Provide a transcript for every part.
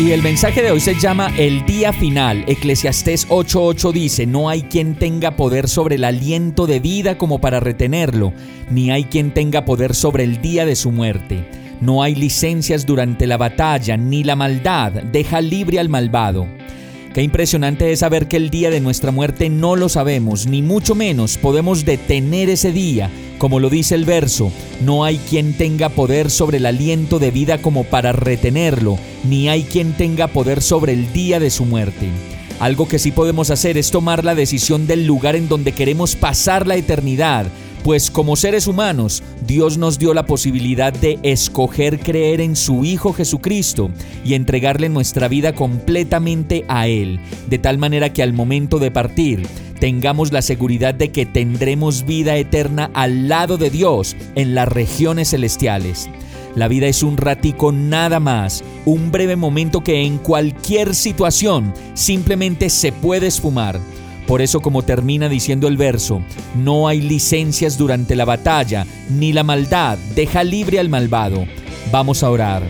Y el mensaje de hoy se llama El día final. Eclesiastés 8:8 dice, no hay quien tenga poder sobre el aliento de vida como para retenerlo, ni hay quien tenga poder sobre el día de su muerte. No hay licencias durante la batalla, ni la maldad deja libre al malvado. Qué impresionante es saber que el día de nuestra muerte no lo sabemos, ni mucho menos podemos detener ese día. Como lo dice el verso, no hay quien tenga poder sobre el aliento de vida como para retenerlo, ni hay quien tenga poder sobre el día de su muerte. Algo que sí podemos hacer es tomar la decisión del lugar en donde queremos pasar la eternidad, pues como seres humanos, Dios nos dio la posibilidad de escoger creer en su Hijo Jesucristo y entregarle nuestra vida completamente a Él, de tal manera que al momento de partir, tengamos la seguridad de que tendremos vida eterna al lado de Dios en las regiones celestiales. La vida es un ratico nada más, un breve momento que en cualquier situación simplemente se puede esfumar. Por eso como termina diciendo el verso, no hay licencias durante la batalla, ni la maldad deja libre al malvado. Vamos a orar.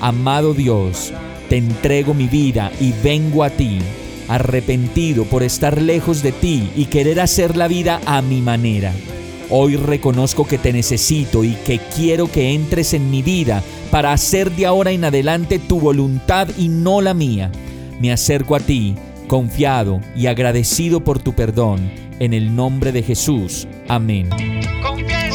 Amado Dios, te entrego mi vida y vengo a ti, arrepentido por estar lejos de ti y querer hacer la vida a mi manera. Hoy reconozco que te necesito y que quiero que entres en mi vida para hacer de ahora en adelante tu voluntad y no la mía. Me acerco a ti confiado y agradecido por tu perdón. En el nombre de Jesús. Amén.